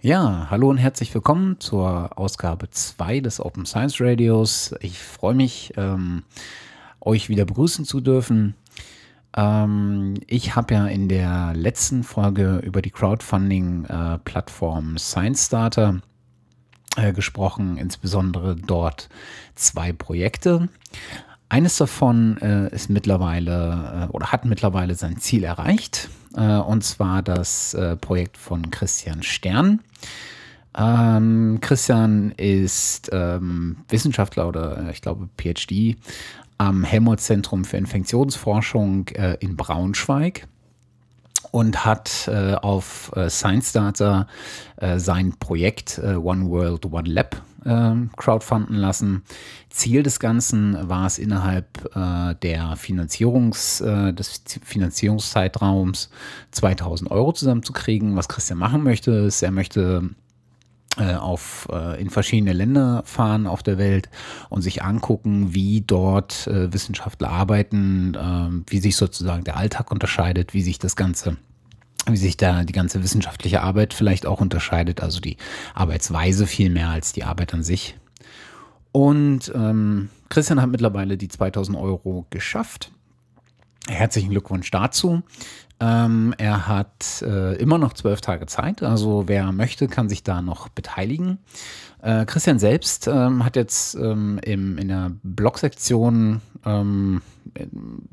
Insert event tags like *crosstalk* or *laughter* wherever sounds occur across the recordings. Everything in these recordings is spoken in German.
Ja, hallo und herzlich willkommen zur Ausgabe 2 des Open Science Radios. Ich freue mich, ähm, euch wieder begrüßen zu dürfen. Ähm, ich habe ja in der letzten Folge über die Crowdfunding-Plattform äh, Science Starter äh, gesprochen, insbesondere dort zwei Projekte. Eines davon äh, ist mittlerweile äh, oder hat mittlerweile sein Ziel erreicht, und zwar das äh, Projekt von Christian Stern. Ähm, Christian ist ähm, Wissenschaftler oder ich glaube PhD am Helmholtz-Zentrum für Infektionsforschung äh, in Braunschweig und hat äh, auf äh, Science Data äh, sein Projekt äh, One World, One Lab äh, crowdfunden lassen. Ziel des Ganzen war es innerhalb äh, der Finanzierungs, des Finanzierungszeitraums 2000 Euro zusammenzukriegen. Was Christian machen möchte, ist, er möchte äh, auf, äh, in verschiedene Länder fahren auf der Welt und sich angucken, wie dort äh, Wissenschaftler arbeiten, ähm, wie sich sozusagen der Alltag unterscheidet, wie sich das Ganze wie sich da die ganze wissenschaftliche Arbeit vielleicht auch unterscheidet, also die Arbeitsweise viel mehr als die Arbeit an sich. Und ähm, Christian hat mittlerweile die 2000 Euro geschafft. Herzlichen Glückwunsch dazu. Ähm, er hat äh, immer noch zwölf Tage Zeit, also wer möchte, kann sich da noch beteiligen. Äh, Christian selbst ähm, hat jetzt ähm, im, in der Blog-Sektion ähm,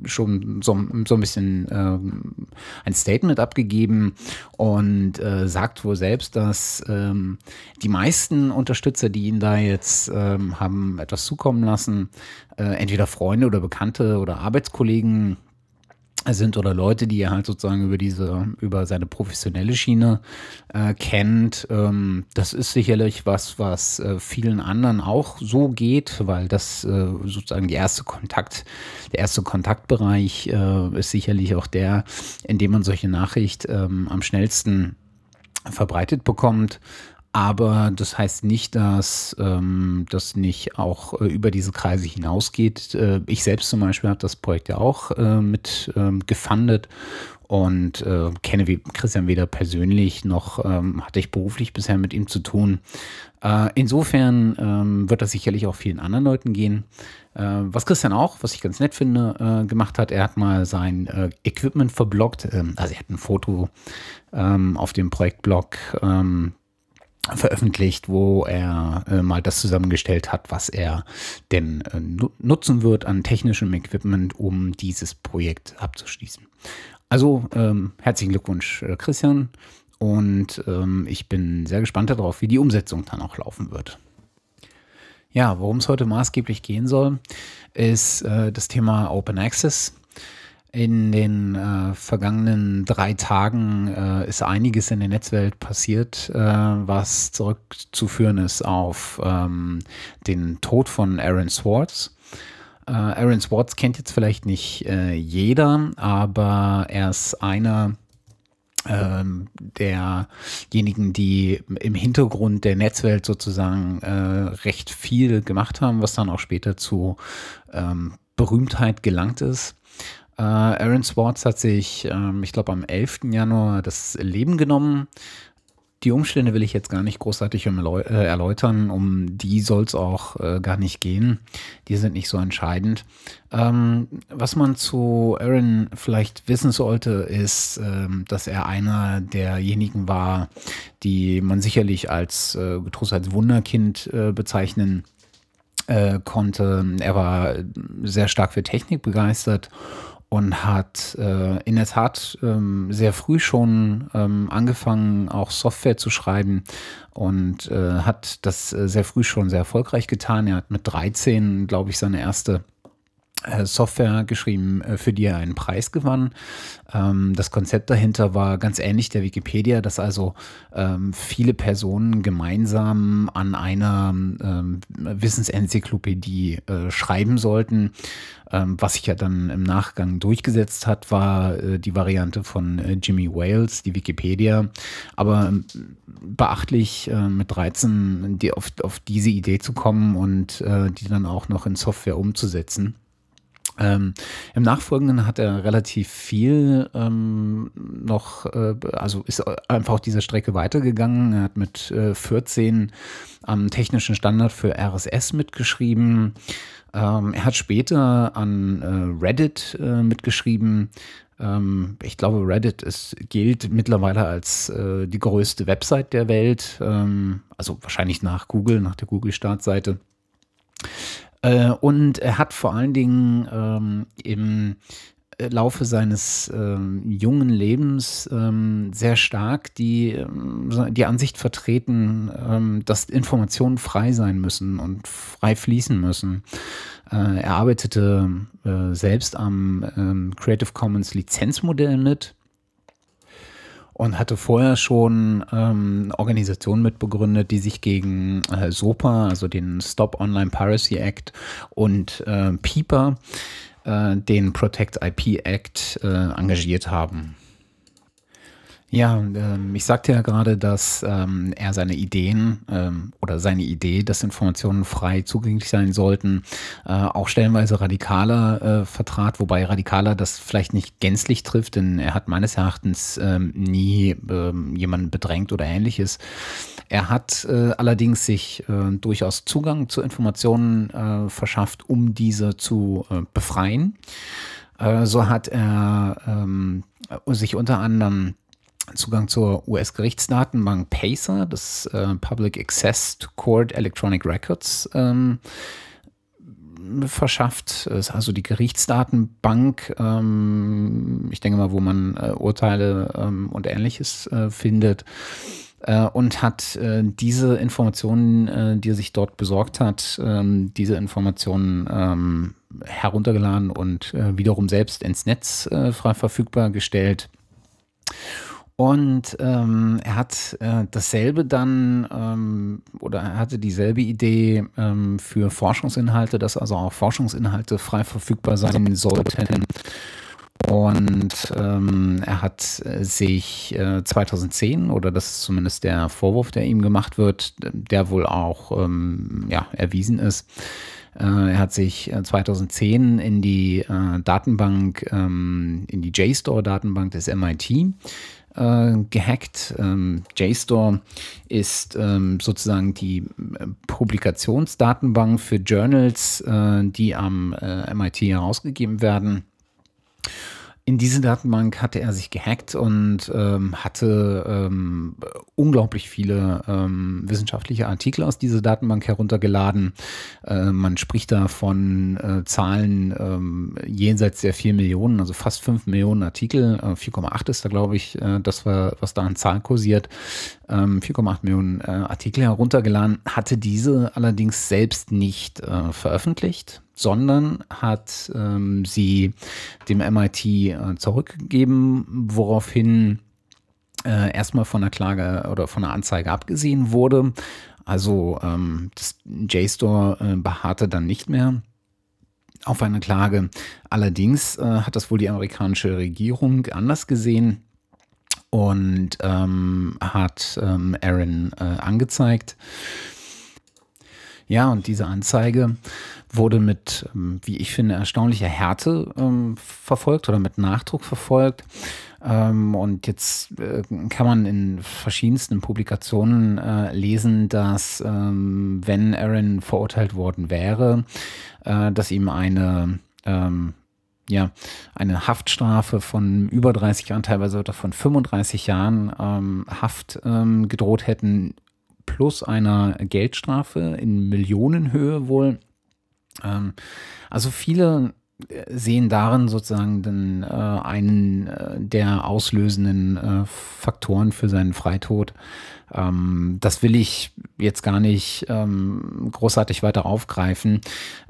schon so, so, ein bisschen ähm, ein Statement abgegeben und äh, sagt wohl selbst, dass ähm, die meisten Unterstützer, die ihn da jetzt haben etwas zukommen lassen, äh, entweder Freunde oder Bekannte oder Arbeitskollegen sind oder Leute, die er halt sozusagen über diese, über seine professionelle Schiene äh, kennt. Ähm, das ist sicherlich was, was äh, vielen anderen auch so geht, weil das äh, sozusagen die erste Kontakt, der erste Kontaktbereich äh, ist sicherlich auch der, in dem man solche Nachricht ähm, am schnellsten verbreitet bekommt. Aber das heißt nicht, dass ähm, das nicht auch äh, über diese Kreise hinausgeht. Äh, ich selbst zum Beispiel habe das Projekt ja auch äh, mit ähm, gefundet und äh, kenne Christian weder persönlich noch ähm, hatte ich beruflich bisher mit ihm zu tun. Äh, insofern ähm, wird das sicherlich auch vielen anderen Leuten gehen. Äh, was Christian auch, was ich ganz nett finde, äh, gemacht hat, er hat mal sein äh, Equipment verblockt. Ähm, also er hat ein Foto ähm, auf dem Projektblog ähm, veröffentlicht, wo er äh, mal das zusammengestellt hat, was er denn äh, nutzen wird an technischem Equipment, um dieses Projekt abzuschließen. Also ähm, herzlichen Glückwunsch, äh, Christian. Und ähm, ich bin sehr gespannt darauf, wie die Umsetzung dann auch laufen wird. Ja, worum es heute maßgeblich gehen soll, ist äh, das Thema Open Access. In den äh, vergangenen drei Tagen äh, ist einiges in der Netzwelt passiert, äh, was zurückzuführen ist auf ähm, den Tod von Aaron Swartz. Äh, Aaron Swartz kennt jetzt vielleicht nicht äh, jeder, aber er ist einer ähm, derjenigen, die im Hintergrund der Netzwelt sozusagen äh, recht viel gemacht haben, was dann auch später zu ähm, Berühmtheit gelangt ist. Äh, Aaron Swartz hat sich, ähm, ich glaube, am 11. Januar das Leben genommen. Die Umstände will ich jetzt gar nicht großartig äh, erläutern, um die soll es auch äh, gar nicht gehen. Die sind nicht so entscheidend. Ähm, was man zu Aaron vielleicht wissen sollte, ist, ähm, dass er einer derjenigen war, die man sicherlich als äh, getrost als Wunderkind äh, bezeichnen äh, konnte. Er war sehr stark für Technik begeistert und hat äh, in der Tat ähm, sehr früh schon ähm, angefangen, auch Software zu schreiben und äh, hat das äh, sehr früh schon sehr erfolgreich getan. Er hat mit 13, glaube ich, seine erste äh, Software geschrieben, äh, für die er einen Preis gewann. Ähm, das Konzept dahinter war ganz ähnlich der Wikipedia, dass also ähm, viele Personen gemeinsam an einer ähm, Wissensenzyklopädie schreiben sollten. Was sich ja dann im Nachgang durchgesetzt hat, war die Variante von Jimmy Wales, die Wikipedia. Aber beachtlich, mit 13 die auf, auf diese Idee zu kommen und die dann auch noch in Software umzusetzen. Ähm, Im Nachfolgenden hat er relativ viel ähm, noch, äh, also ist einfach auf dieser Strecke weitergegangen. Er hat mit äh, 14 am technischen Standard für RSS mitgeschrieben. Ähm, er hat später an äh, Reddit äh, mitgeschrieben. Ähm, ich glaube, Reddit ist, gilt mittlerweile als äh, die größte Website der Welt. Ähm, also wahrscheinlich nach Google, nach der Google-Startseite. Äh, und er hat vor allen Dingen ähm, im Laufe seines ähm, jungen Lebens ähm, sehr stark die, ähm, die Ansicht vertreten, ähm, dass Informationen frei sein müssen und frei fließen müssen. Äh, er arbeitete äh, selbst am ähm, Creative Commons Lizenzmodell mit und hatte vorher schon ähm, Organisationen mitbegründet, die sich gegen äh, SOPA, also den Stop Online Piracy Act und äh, PIPA, äh, den Protect IP Act, äh, engagiert haben. Ja, ähm, ich sagte ja gerade, dass ähm, er seine Ideen ähm, oder seine Idee, dass Informationen frei zugänglich sein sollten, äh, auch stellenweise radikaler äh, vertrat, wobei radikaler das vielleicht nicht gänzlich trifft, denn er hat meines Erachtens ähm, nie ähm, jemanden bedrängt oder ähnliches. Er hat äh, allerdings sich äh, durchaus Zugang zu Informationen äh, verschafft, um diese zu äh, befreien. so hat er ähm, sich unter anderem Zugang zur US-Gerichtsdatenbank PACER, das äh, Public Access to Court Electronic Records, ähm, verschafft. Das ist also die Gerichtsdatenbank, ähm, ich denke mal, wo man äh, Urteile ähm, und ähnliches äh, findet. Äh, und hat äh, diese Informationen, äh, die er sich dort besorgt hat, ähm, diese Informationen ähm, heruntergeladen und wiederum selbst ins Netz frei verfügbar gestellt. Und ähm, er hat äh, dasselbe dann ähm, oder er hatte dieselbe Idee ähm, für Forschungsinhalte, dass also auch Forschungsinhalte frei verfügbar sein sollten. Und ähm, er hat äh, sich äh, 2010, oder das ist zumindest der Vorwurf, der ihm gemacht wird, der wohl auch ähm, ja, erwiesen ist, äh, er hat sich 2010 äh, in die Datenbank, ähm, in die JSTOR-Datenbank des MIT äh, gehackt. Ähm, JSTOR ist ähm, sozusagen die äh, Publikationsdatenbank für Journals, äh, die am äh, MIT herausgegeben werden. In diese Datenbank hatte er sich gehackt und ähm, hatte ähm, unglaublich viele ähm, wissenschaftliche Artikel aus dieser Datenbank heruntergeladen. Äh, man spricht da von äh, Zahlen ähm, jenseits der 4 Millionen, also fast 5 Millionen Artikel. Äh, 4,8 ist da, glaube ich, äh, das war, was da an Zahlen kursiert. 4,8 ähm, Millionen äh, Artikel heruntergeladen, hatte diese allerdings selbst nicht äh, veröffentlicht sondern hat ähm, sie dem MIT äh, zurückgegeben, woraufhin äh, erstmal von der Klage oder von der Anzeige abgesehen wurde. Also ähm, das JSTOR äh, beharrte dann nicht mehr auf eine Klage. Allerdings äh, hat das wohl die amerikanische Regierung anders gesehen und ähm, hat ähm, Aaron äh, angezeigt. Ja, und diese Anzeige wurde mit, ähm, wie ich finde, erstaunlicher Härte ähm, verfolgt oder mit Nachdruck verfolgt. Ähm, und jetzt äh, kann man in verschiedensten Publikationen äh, lesen, dass ähm, wenn Aaron verurteilt worden wäre, äh, dass ihm eine ähm, ja, eine Haftstrafe von über 30 Jahren, teilweise von 35 Jahren ähm, Haft ähm, gedroht hätten, plus einer Geldstrafe in Millionenhöhe wohl. Ähm, also viele sehen darin sozusagen den, äh, einen äh, der auslösenden äh, Faktoren für seinen Freitod. Ähm, das will ich jetzt gar nicht ähm, großartig weiter aufgreifen.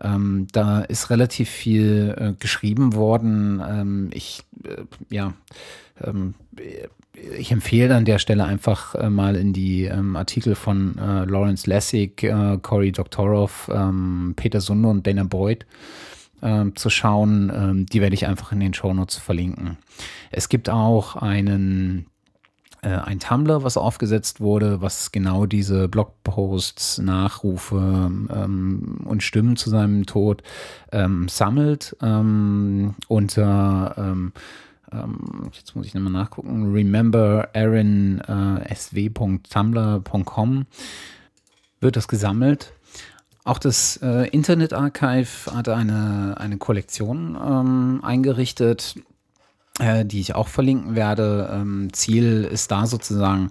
Ähm, da ist relativ viel äh, geschrieben worden. Ähm, ich, äh, ja, ähm, ich empfehle an der Stelle einfach äh, mal in die ähm, Artikel von äh, Lawrence Lessig, äh, Cory Doktorov, ähm, Peter Sunde und Dana Boyd ähm, zu schauen. Ähm, die werde ich einfach in den Shownotes verlinken. Es gibt auch einen äh, ein Tumblr, was aufgesetzt wurde, was genau diese Blogposts, Nachrufe ähm, und Stimmen zu seinem Tod ähm, sammelt ähm, unter ähm, jetzt muss ich nochmal nachgucken, remember Aaron äh, sw.tumblr.com wird das gesammelt. Auch das äh, Internet Archive hat eine, eine Kollektion ähm, eingerichtet, äh, die ich auch verlinken werde. Ähm, Ziel ist da sozusagen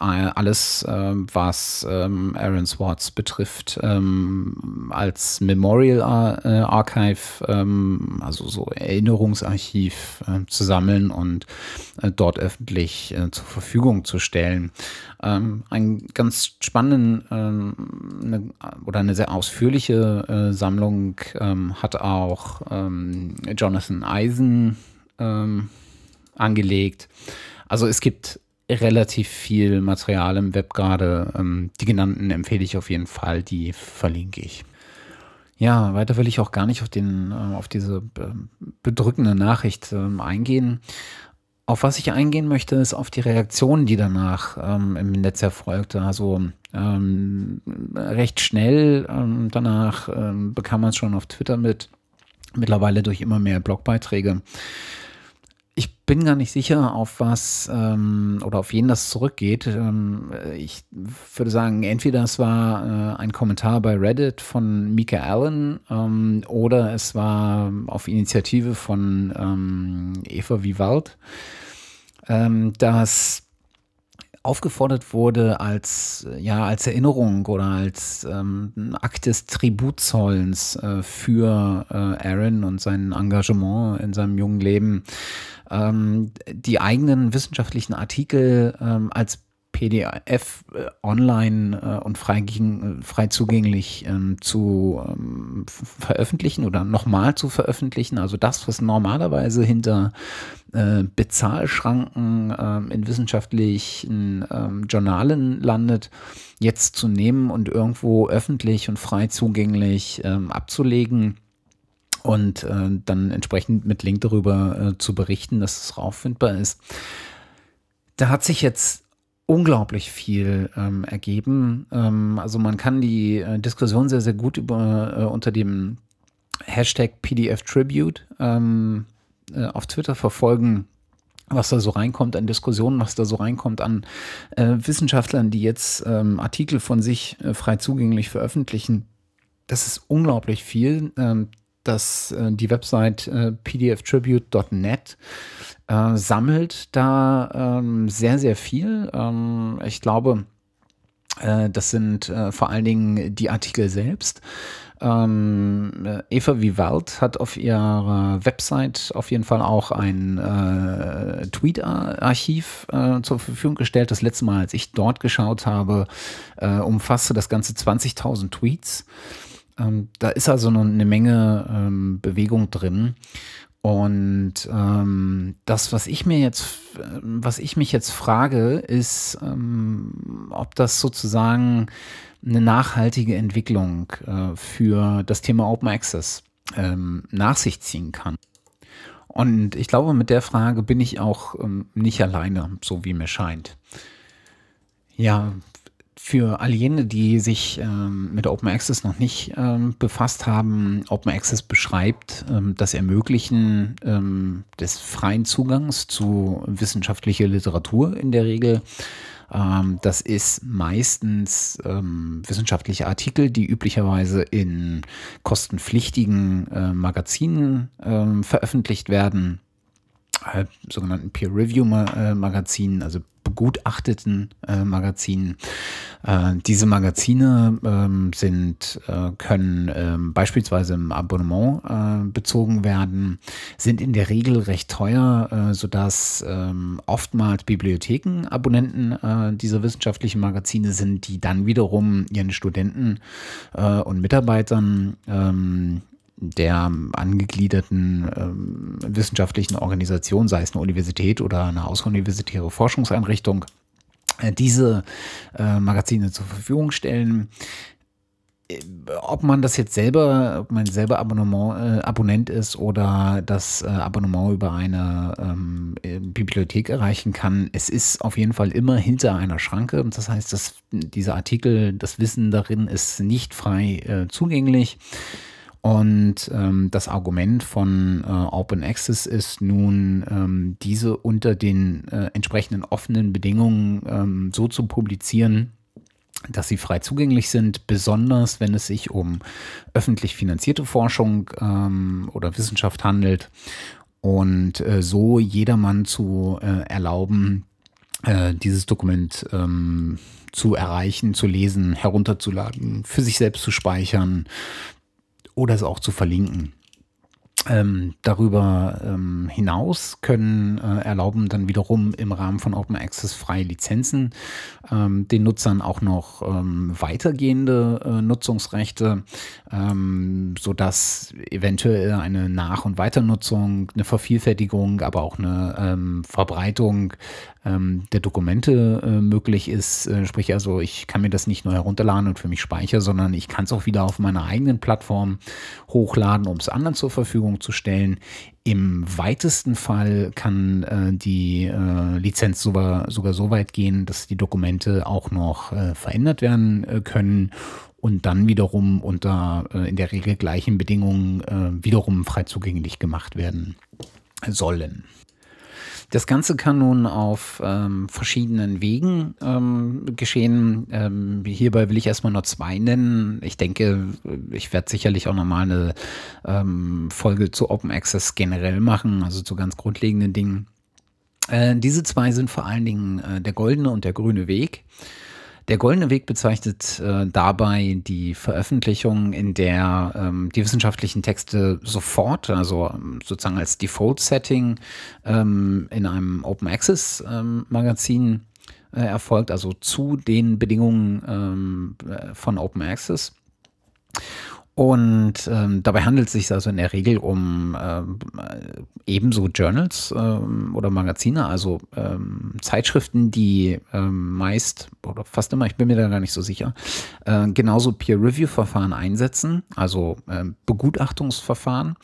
alles, äh, was ähm, Aaron Swartz betrifft, ähm, als Memorial äh, Archive, ähm, also so Erinnerungsarchiv zu sammeln und äh, dort öffentlich äh, zur Verfügung zu stellen. Ähm, einen ganz spannenden ähm, oder eine sehr ausführliche Sammlung ähm, hat auch Jonathan Eisen angelegt. Also es gibt relativ viel Material im Web gerade. Ähm, die genannten empfehle ich auf jeden Fall, die verlinke ich. Ja, weiter will ich auch gar nicht auf, den, äh, auf diese äh, bedrückende Nachricht äh, eingehen. Auf was ich eingehen möchte, ist auf die Reaktion, die danach ähm, im Netz erfolgte. Also ähm, recht schnell ähm, danach ähm, bekam man es schon auf Twitter mit, mittlerweile durch immer mehr Blogbeiträge. Ich bin gar nicht sicher, auf was ähm, oder auf wen das zurückgeht. Ähm, ich würde sagen, entweder es war äh, ein Kommentar bei Reddit von Mika Allen ähm, oder es war auf Initiative von ähm, Eva Vivald, ähm, dass aufgefordert wurde als, ja, als Erinnerung oder als ähm, Akt des Tributzollens äh, für äh, Aaron und sein Engagement in seinem jungen Leben, ähm, die eigenen wissenschaftlichen Artikel ähm, als PDF äh, online äh, und frei, gegen, frei zugänglich ähm, zu ähm, veröffentlichen oder nochmal zu veröffentlichen. Also das, was normalerweise hinter äh, Bezahlschranken ähm, in wissenschaftlichen ähm, Journalen landet, jetzt zu nehmen und irgendwo öffentlich und frei zugänglich ähm, abzulegen und äh, dann entsprechend mit Link darüber äh, zu berichten, dass es auffindbar ist. Da hat sich jetzt unglaublich viel ähm, ergeben. Ähm, also man kann die äh, Diskussion sehr, sehr gut über, äh, unter dem Hashtag PDF Tribute ähm, äh, auf Twitter verfolgen was da so reinkommt an Diskussionen, was da so reinkommt an äh, Wissenschaftlern, die jetzt ähm, Artikel von sich äh, frei zugänglich veröffentlichen. Das ist unglaublich viel. Ähm, dass äh, die Website äh, pdftribute.net äh, sammelt da ähm, sehr, sehr viel. Ähm, ich glaube, äh, das sind äh, vor allen Dingen die Artikel selbst. Ähm, äh, Eva Vivald hat auf ihrer Website auf jeden Fall auch ein äh, Tweet-Archiv äh, zur Verfügung gestellt. Das letzte Mal, als ich dort geschaut habe, äh, umfasste das Ganze 20.000 Tweets. Ähm, da ist also eine Menge ähm, Bewegung drin. Und ähm, das, was ich mir jetzt, was ich mich jetzt frage, ist, ähm, ob das sozusagen eine nachhaltige Entwicklung äh, für das Thema Open Access ähm, nach sich ziehen kann. Und ich glaube, mit der Frage bin ich auch ähm, nicht alleine, so wie mir scheint. Ja, für all jene, die sich ähm, mit Open Access noch nicht ähm, befasst haben, Open Access beschreibt ähm, das Ermöglichen ähm, des freien Zugangs zu wissenschaftlicher Literatur in der Regel. Ähm, das ist meistens ähm, wissenschaftliche Artikel, die üblicherweise in kostenpflichtigen äh, Magazinen veröffentlicht werden äh, sogenannten Peer-Review-Magazinen, also begutachteten äh, Magazinen. Äh, diese Magazine ähm, sind, äh, können ähm, beispielsweise im Abonnement äh, bezogen werden, sind in der Regel recht teuer, äh, sodass ähm, oftmals Bibliotheken Abonnenten äh, dieser wissenschaftlichen Magazine sind, die dann wiederum ihren Studenten und Mitarbeitern ähm, der angegliederten ähm, wissenschaftlichen Organisation, sei es eine Universität oder eine außeruniversitäre Forschungseinrichtung, äh, diese äh, Magazine zur Verfügung stellen. ob man das jetzt selber, ob man selber Abonnement, äh, Abonnent ist oder das äh, Abonnement über eine ähm, äh, Bibliothek erreichen kann, es ist auf jeden Fall immer hinter einer Schranke. Das heißt, dass dieser Artikel, das Wissen darin ist nicht frei äh, zugänglich. Und ähm, das Argument von äh, Open Access ist nun, ähm, diese unter den äh, entsprechenden offenen Bedingungen ähm, so zu publizieren, dass sie frei zugänglich sind, besonders wenn es sich um öffentlich finanzierte Forschung ähm, oder Wissenschaft handelt. Und äh, so jedermann zu äh, erlauben, äh, dieses Dokument ähm, zu erreichen, zu lesen, herunterzuladen, für sich selbst zu speichern oder es auch zu verlinken. Ähm, darüber ähm, hinaus können äh, erlauben dann wiederum im Rahmen von Open Access freie Lizenzen ähm, den Nutzern auch noch ähm, weitergehende äh, Nutzungsrechte, ähm, sodass eventuell eine Nach- und Weiternutzung, eine Vervielfältigung, aber auch eine ähm, Verbreitung ähm, der Dokumente äh, möglich ist. Äh, sprich also, ich kann mir das nicht nur herunterladen und für mich speichern, sondern ich kann es auch wieder auf meiner eigenen Plattform hochladen, um es anderen zur Verfügung zu stellen. Im weitesten Fall kann äh, die äh, Lizenz sogar, sogar so weit gehen, dass die Dokumente auch noch äh, verändert werden äh, können und dann wiederum unter äh, in der Regel gleichen Bedingungen äh, wiederum frei zugänglich gemacht werden sollen. Das Ganze kann nun auf ähm, verschiedenen Wegen ähm, geschehen. Ähm, hierbei will ich erstmal nur zwei nennen. Ich denke, ich werde sicherlich auch nochmal eine ähm, Folge zu Open Access generell machen, also zu ganz grundlegenden Dingen. Äh, diese zwei sind vor allen Dingen äh, der goldene und der grüne Weg. Der Goldene Weg bezeichnet äh, dabei die Veröffentlichung, in der ähm, die wissenschaftlichen Texte sofort, also ähm, sozusagen als Default-Setting ähm, in einem Open Access ähm, Magazin äh, erfolgt, also zu den Bedingungen ähm, äh, von Open Access. Und ähm, dabei handelt es sich also in der Regel um ähm, ebenso Journals ähm, oder Magazine, also ähm, Zeitschriften, die ähm, meist oder fast immer, ich bin mir da gar nicht so sicher, äh, genauso Peer-Review-Verfahren einsetzen, also äh, Begutachtungsverfahren.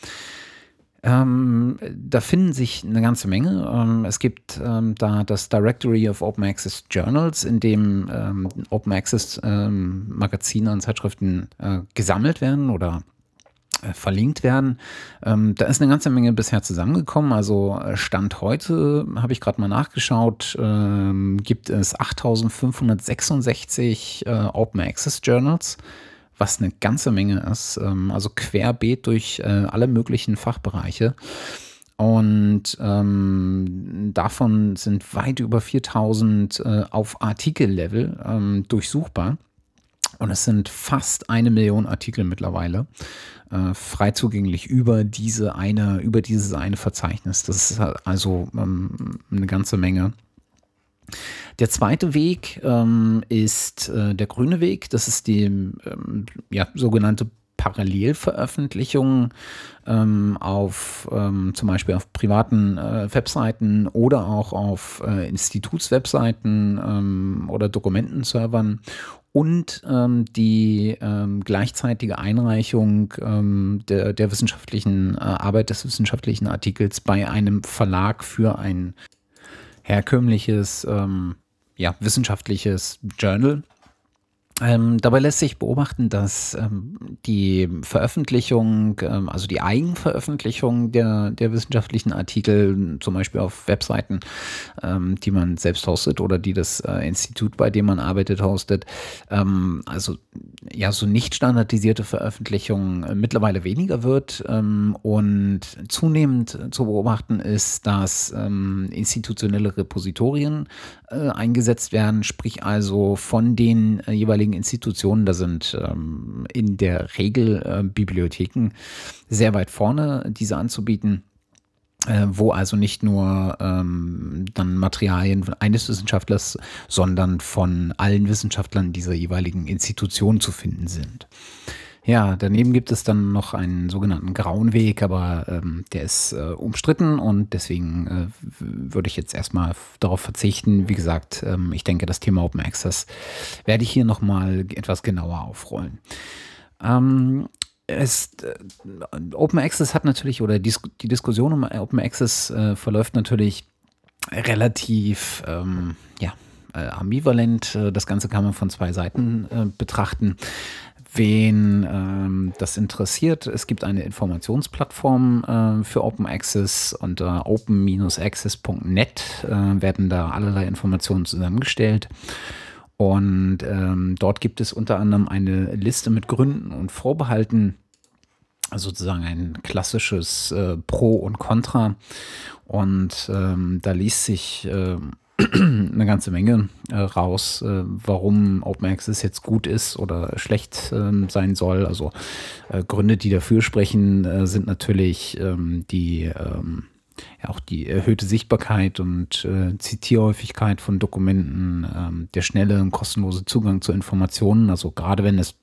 Ähm, da finden sich eine ganze Menge. Ähm, es gibt ähm, da das Directory of Open Access Journals, in dem ähm, Open Access ähm, Magazine und Zeitschriften äh, gesammelt werden oder äh, verlinkt werden. Ähm, da ist eine ganze Menge bisher zusammengekommen. Also äh, Stand heute, habe ich gerade mal nachgeschaut, gibt es 8566 äh, Open Access Journals was eine ganze Menge ist. Ähm, also querbeet durch äh, alle möglichen Fachbereiche. Und ähm, davon sind weit über 4000 äh, auf Artikellevel ähm, durchsuchbar. Und es sind fast eine Million Artikel mittlerweile äh, frei zugänglich über diese eine, über dieses eine Verzeichnis. Das ist also ähm, eine ganze Menge. Der zweite Weg ähm, ist äh, der grüne Weg. Das ist die ähm, ja, sogenannte Parallelveröffentlichung ähm, auf ähm, zum Beispiel auf privaten äh, Webseiten oder auch auf äh, Institutswebseiten ähm, oder Dokumentenservern und ähm, die ähm, gleichzeitige Einreichung ähm, der, der wissenschaftlichen äh, Arbeit des wissenschaftlichen Artikels bei einem Verlag für ein herkömmliches ähm, ja, wissenschaftliches Journal. Ähm, dabei lässt sich beobachten, dass ähm, die Veröffentlichung, ähm, also die Eigenveröffentlichung der, der wissenschaftlichen Artikel, zum Beispiel auf Webseiten, ähm, die man selbst hostet oder die das äh, Institut, bei dem man arbeitet, hostet, ähm, also ja, so nicht standardisierte Veröffentlichung äh, mittlerweile weniger wird ähm, und zunehmend zu beobachten ist, dass institutionelle Repositorien äh, eingesetzt werden, sprich also von den äh, jeweiligen jeweiligen Institutionen, da sind ähm, in der Regel äh, Bibliotheken sehr weit vorne, diese anzubieten äh, wo also nicht nur ähm, dann Materialien eines Wissenschaftlers, sondern von allen Wissenschaftlern dieser jeweiligen Institution zu finden sind. Ja, daneben gibt es dann noch einen sogenannten grauen Weg, aber ähm, der ist äh, umstritten und deswegen äh, würde ich jetzt erstmal darauf verzichten. Wie gesagt, ähm, ich denke, das Thema Open Access werde ich hier nochmal etwas genauer aufrollen. Ähm, es, äh, Open Access hat natürlich, oder die, die Diskussion um Open Access äh, verläuft natürlich relativ ähm, ja, äh, ambivalent. Äh, das Ganze kann man von zwei Seiten äh, betrachten. Wen ähm, das interessiert, es gibt eine Informationsplattform äh, für Open Access unter open-access.net äh, werden da allerlei Informationen zusammengestellt. Und ähm, dort gibt es unter anderem eine Liste mit Gründen und Vorbehalten, sozusagen ein klassisches äh, Pro und Contra. Und ähm, da liest sich äh, eine ganze Menge äh, raus, äh, warum Open Access jetzt gut ist oder schlecht ähm, sein soll. Also äh, Gründe, die dafür sprechen, äh, sind natürlich ähm, die ähm, ja auch die erhöhte Sichtbarkeit und äh, Zitierhäufigkeit von Dokumenten, ähm, der schnelle und kostenlose Zugang zu Informationen. Also gerade wenn es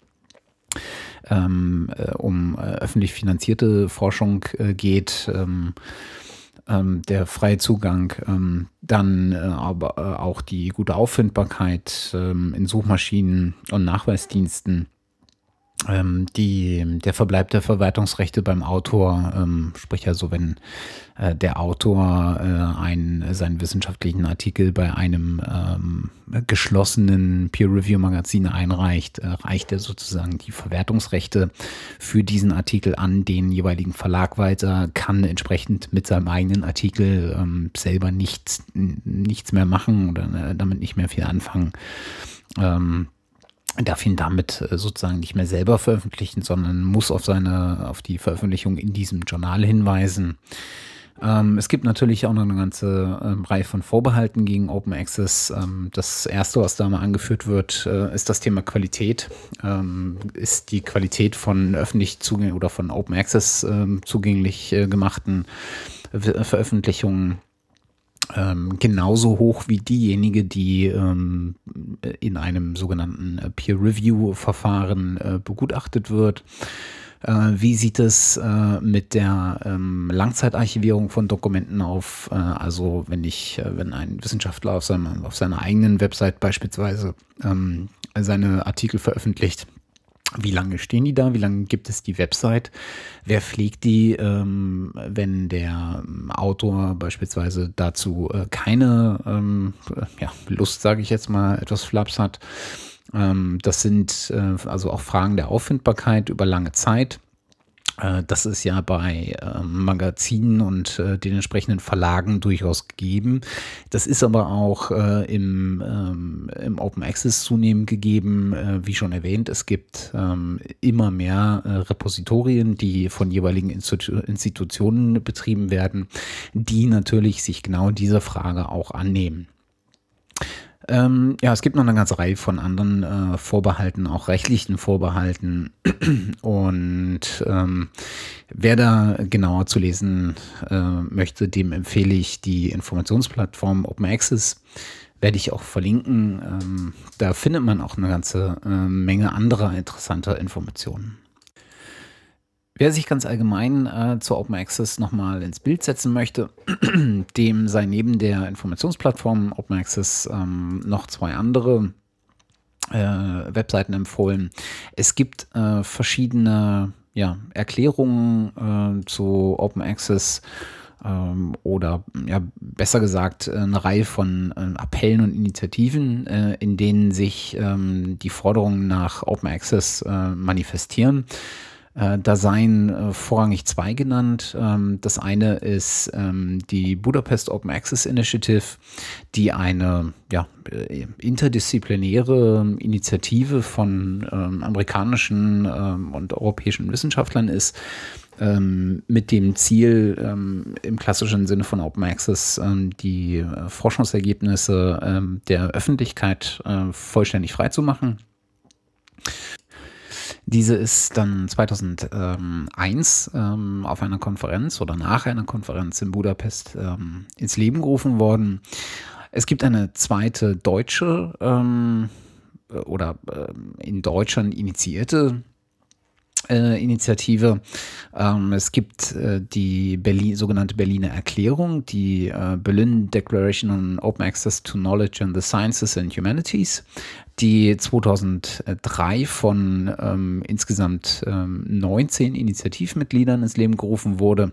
ähm, äh, um öffentlich finanzierte Forschung geht, ähm, der freie Zugang, ähm, dann äh, aber äh, auch die gute Auffindbarkeit ähm, in Suchmaschinen und Nachweisdiensten ähm, die, der Verbleib der Verwertungsrechte beim Autor, ähm, sprich also wenn äh, der Autor äh, einen, seinen wissenschaftlichen Artikel bei einem ähm, geschlossenen Peer-Review-Magazin einreicht, äh, reicht er sozusagen die Verwertungsrechte für diesen Artikel an den jeweiligen Verlag weiter, kann entsprechend mit seinem eigenen Artikel ähm, selber nichts, nichts mehr machen oder äh, damit nicht mehr viel anfangen. Ähm, darf ihn damit äh, sozusagen nicht mehr selber veröffentlichen, sondern muss auf seine, auf die Veröffentlichung in diesem Journal hinweisen. Ähm, es gibt natürlich auch noch eine ganze ähm, Reihe von Vorbehalten gegen Open Access. Ähm, das erste, was da mal angeführt wird, äh, ist das Thema Qualität. Ähm, ist die Qualität von öffentlich zugänglich oder von Open Access ähm, zugänglich äh, gemachten Veröffentlichungen ähm, genauso hoch wie diejenige, die ähm, in einem sogenannten äh, Peer-Review-Verfahren äh, begutachtet wird. Äh, wie sieht es äh, mit der ähm, Langzeitarchivierung von Dokumenten auf? Äh, also wenn ich, äh, wenn ein Wissenschaftler auf, seinem, auf seiner eigenen Website beispielsweise ähm, seine Artikel veröffentlicht, wie lange stehen die da? Wie lange gibt es die Website? Wer pflegt die, ähm, wenn der Autor beispielsweise dazu äh, keine ähm, ja, Lust, sage ich jetzt mal, etwas Flaps hat? Ähm, das sind äh, also auch Fragen der Auffindbarkeit über lange Zeit. Äh, das ist ja bei ähm, Magazinen und äh, den entsprechenden Verlagen durchaus gegeben. Das ist aber auch äh, im, ähm, im Open Access zunehmend gegeben. Wie schon erwähnt, es gibt ähm, immer mehr Repositorien, die von jeweiligen Institutionen betrieben werden, die natürlich sich genau dieser Frage auch annehmen. Ähm, ja, es gibt noch eine ganze Reihe von anderen äh, Vorbehalten, auch rechtlichen Vorbehalten. *clears throat* Und ähm, wer da genauer zu lesen äh, möchte, dem empfehle ich die Informationsplattform Open Access. Werde ich auch verlinken. Ähm, da findet man auch eine ganze äh, Menge anderer interessanter Informationen. Wer sich ganz allgemein äh, zur Open Access nochmal ins Bild setzen möchte, *clears throat* dem sei neben der Informationsplattform Open Access ähm, noch zwei andere äh, Webseiten empfohlen. Es gibt äh, verschiedene ja, Erklärungen äh, zu Open Access ähm, oder ja, besser gesagt eine Reihe von äh, Appellen und Initiativen, äh, in denen sich ähm, die Forderungen nach Open Access manifestieren. Äh, da seien äh, vorrangig zwei genannt. Ähm, das eine ist ähm, die Budapest Open Access Initiative, die eine ja, äh, interdisziplinäre Initiative von ähm, amerikanischen ähm, und europäischen Wissenschaftlern ist, ähm, mit dem Ziel, ähm, im klassischen Sinne von Open Access die äh, Forschungsergebnisse der Öffentlichkeit äh, vollständig freizumachen. Diese ist dann 2001 ähm, auf einer Konferenz oder nach einer Konferenz in Budapest ähm, ins Leben gerufen worden. Es gibt eine zweite deutsche ähm, oder äh, in Deutschland initiierte äh, Initiative. Ähm, es gibt äh, die Berlin, sogenannte Berliner Erklärung, die äh, Berlin Declaration on Open Access to Knowledge in the Sciences and Humanities, die 2003 von ähm, insgesamt ähm, 19 Initiativmitgliedern ins Leben gerufen wurde.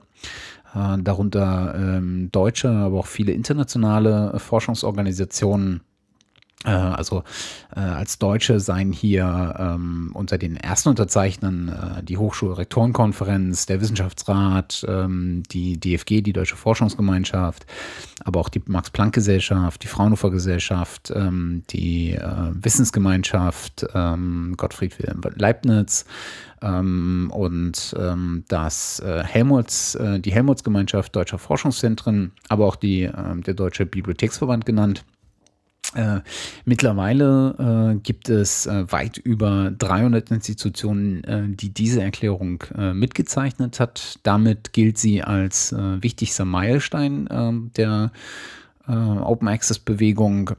Äh, darunter ähm, deutsche, aber auch viele internationale Forschungsorganisationen also äh, als Deutsche seien hier ähm, unter den ersten Unterzeichnern äh, die Hochschulrektorenkonferenz, der Wissenschaftsrat, ähm, die DFG, die Deutsche Forschungsgemeinschaft, aber auch die Max-Planck-Gesellschaft, die Fraunhofer Gesellschaft, ähm, die äh, Wissensgemeinschaft, ähm, Gottfried Wilhelm Leibniz ähm, und ähm, das äh, Helmholtz, äh, die Helmholtz-Gemeinschaft deutscher Forschungszentren, aber auch die, der Deutsche Bibliotheksverband genannt. Äh, mittlerweile äh, gibt es äh, weit über 300 Institutionen, äh, die diese Erklärung äh, mitgezeichnet hat. Damit gilt sie als äh, wichtigster Meilenstein der Open Access Bewegung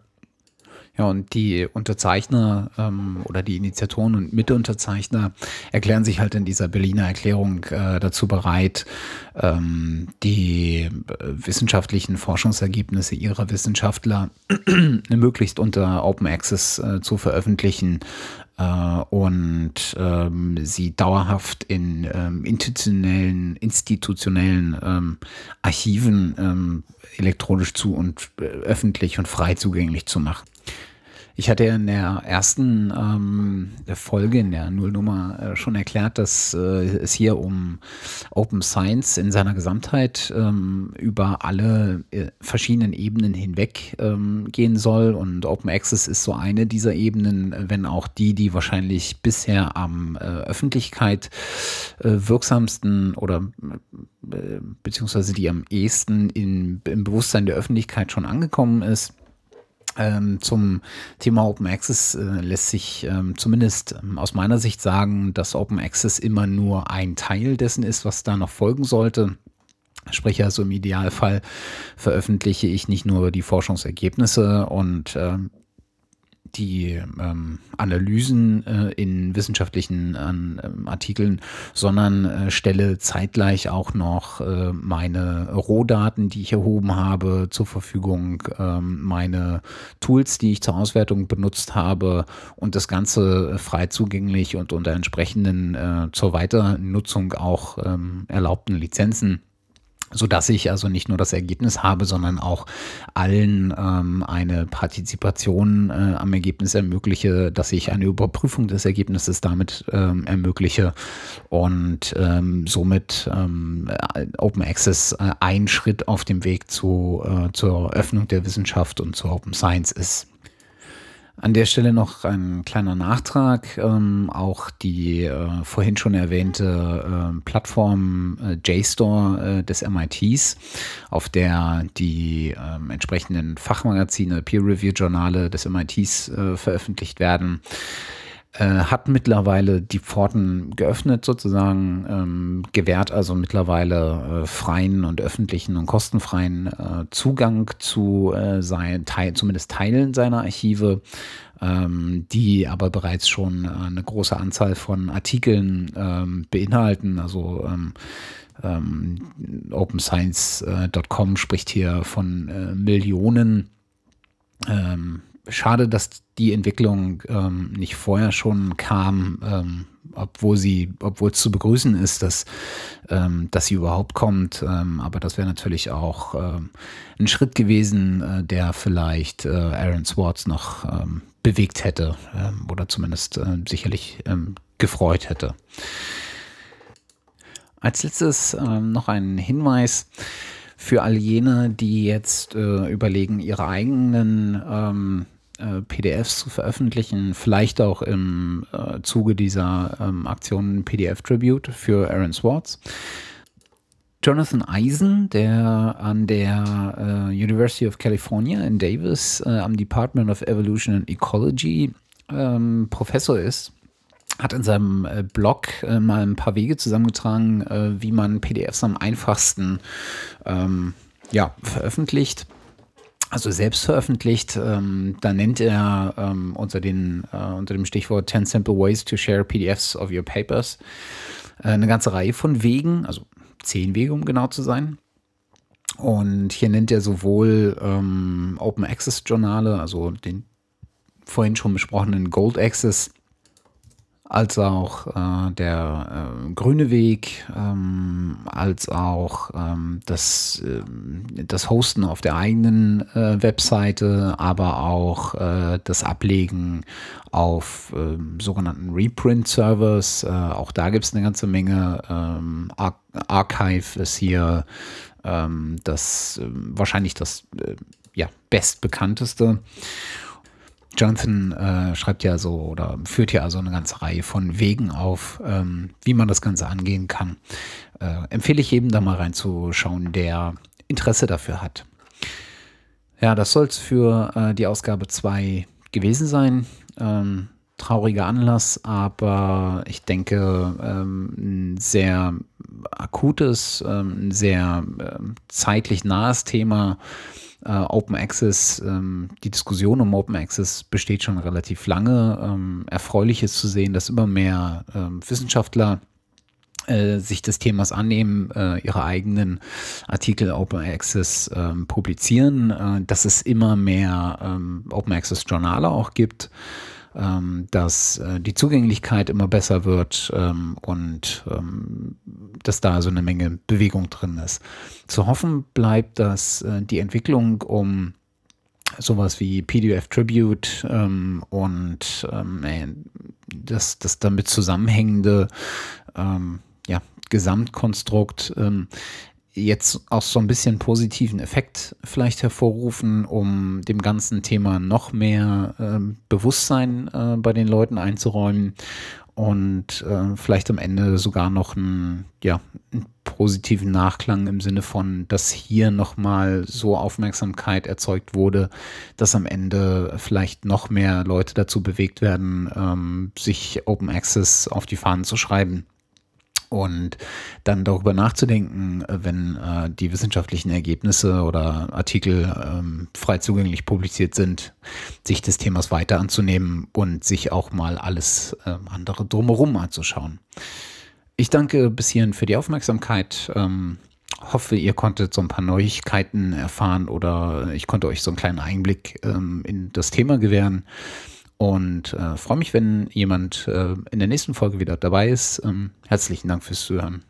ja, und die Unterzeichner ähm, oder die Initiatoren und Mitunterzeichner erklären sich halt in dieser Berliner Erklärung äh, dazu bereit, ähm, die äh, wissenschaftlichen Forschungsergebnisse ihrer Wissenschaftler *clears throat* möglichst unter Open Access äh, zu veröffentlichen äh, und ähm, sie dauerhaft in ähm, institutionellen, institutionellen ähm, Archiven ähm, elektronisch zu und äh, öffentlich und frei zugänglich zu machen. Ich hatte ja in der ersten ähm, Folge, in der Nullnummer, äh, schon erklärt, dass äh, es hier um Open Science in seiner Gesamtheit ähm, über alle äh, verschiedenen Ebenen hinweg ähm, gehen soll. Und Open Access ist so eine dieser Ebenen, wenn auch die, die wahrscheinlich bisher am äh, Öffentlichkeit äh, wirksamsten oder äh, beziehungsweise die am ehesten in, im Bewusstsein der Öffentlichkeit schon angekommen ist. Ähm, zum Thema Open Access äh, lässt sich ähm, zumindest ähm, aus meiner Sicht sagen, dass Open Access immer nur ein Teil dessen ist, was da noch folgen sollte. Sprich also im Idealfall veröffentliche ich nicht nur die Forschungsergebnisse und äh, die ähm, Analysen äh, in wissenschaftlichen äh, Artikeln, sondern äh, stelle zeitgleich auch noch äh, meine Rohdaten, die ich erhoben habe, zur Verfügung, ähm, meine Tools, die ich zur Auswertung benutzt habe und das Ganze frei zugänglich und unter entsprechenden äh, zur Weiternutzung auch ähm, erlaubten Lizenzen so dass ich also nicht nur das Ergebnis habe, sondern auch allen ähm, eine Partizipation äh, am Ergebnis ermögliche, dass ich eine Überprüfung des Ergebnisses damit ähm, ermögliche und ähm, somit ähm, Open Access äh, ein Schritt auf dem Weg zu, äh, zur Öffnung der Wissenschaft und zur Open Science ist. An der Stelle noch ein kleiner Nachtrag. Ähm, auch die äh, vorhin schon erwähnte äh, Plattform äh, JSTOR äh, des MITs, auf der die ähm, entsprechenden Fachmagazine, Peer-Review-Journale des MITs äh, veröffentlicht werden, äh, hat mittlerweile die Pforten geöffnet sozusagen, ähm, gewährt also mittlerweile äh, freien und öffentlichen und kostenfreien äh, Zugang zu äh, sein, teil, zumindest Teilen seiner Archive, ähm, die aber bereits schon eine große Anzahl von Artikeln ähm, beinhalten, also ähm, ähm OpenScience.com spricht hier von äh, Millionen ähm, schade, dass die Entwicklung ähm, nicht vorher schon kam, ähm, obwohl sie, obwohl es zu begrüßen ist, dass, ähm, dass sie überhaupt kommt. Ähm, aber das wäre natürlich auch ähm, ein Schritt gewesen, äh, der vielleicht äh, Aaron Swartz noch ähm, bewegt hätte oder zumindest äh, sicherlich gefreut hätte. Als letztes noch ein Hinweis für all jene, die jetzt äh, überlegen, ihre eigenen ähm, äh, PDFs zu veröffentlichen, vielleicht auch im äh, Zuge dieser ähm, Aktion PDF Tribute für Aaron Swartz. Jonathan Eisen, der an der äh, University of California in Davis äh, am Department of Evolution and Ecology ähm, Professor ist, hat in seinem äh, Blog äh, mal ein paar Wege zusammengetragen, äh, wie man PDFs am einfachsten ähm, ja, veröffentlicht. also selbst veröffentlicht. Ähm, da nennt er ähm, unter, den, äh, unter dem Stichwort 10 Simple Ways to Share PDFs of Your Papers äh, eine ganze Reihe von Wegen, also zehn Wege, um genau zu sein. Und hier nennt er sowohl ähm, Open Access Journale, also den vorhin schon besprochenen Gold Access, als auch äh, der äh, grüne Weg, ähm, als auch ähm, das, äh, das Hosten auf der eigenen äh, Webseite, aber auch äh, das Ablegen auf ähm, sogenannten Reprint-Servers. Äh, auch da gibt es eine ganze Menge. Ähm, Ar Archive ist hier ähm, das wahrscheinlich das ja, bestbekannteste. Jonathan äh, schreibt ja so oder führt ja also eine ganze Reihe von Wegen auf, ähm, wie man das Ganze angehen kann. Äh, empfehle ich jedem da mal reinzuschauen, der Interesse dafür hat. Ja, das soll es für äh, die Ausgabe 2 gewesen sein. Ähm, trauriger Anlass, aber ich denke, ähm, ein sehr akutes, ähm, ein sehr ähm, zeitlich nahes Thema äh, Open Access, ähm, die Diskussion um Open Access besteht schon relativ lange. Ähm, erfreulich ist zu sehen, dass immer mehr ähm, Wissenschaftler äh, sich des Themas annehmen, äh, ihre eigenen Artikel Open Access ähm, publizieren, äh, dass es immer mehr ähm, Open Access Journale auch gibt ähm, dass äh, die Zugänglichkeit immer besser wird ähm, und ähm, dass da so eine Menge Bewegung drin ist. Zu hoffen bleibt, dass äh, die Entwicklung um sowas wie PDF Tribute ähm, und ähm, äh, das, das damit zusammenhängende ähm, ja, Gesamtkonstrukt ähm, jetzt auch so ein bisschen positiven Effekt vielleicht hervorrufen, um dem ganzen Thema noch mehr äh, Bewusstsein äh, bei den Leuten einzuräumen und äh, vielleicht am Ende sogar noch einen, ja, einen positiven Nachklang im Sinne von, dass hier nochmal so Aufmerksamkeit erzeugt wurde, dass am Ende vielleicht noch mehr Leute dazu bewegt werden, ähm, sich Open Access auf die Fahnen zu schreiben und dann darüber nachzudenken, wenn äh, die wissenschaftlichen Ergebnisse oder Artikel ähm, frei zugänglich publiziert sind, sich des Themas weiter anzunehmen und sich auch mal alles äh, andere drumherum anzuschauen. Ich danke bis hierhin für die Aufmerksamkeit. Ähm, hoffe, ihr konntet so ein paar Neuigkeiten erfahren oder ich konnte euch so einen kleinen Einblick ähm, in das Thema gewähren. Und äh, freue mich, wenn jemand äh, in der nächsten Folge wieder dabei ist. Ähm, herzlichen Dank fürs Zuhören.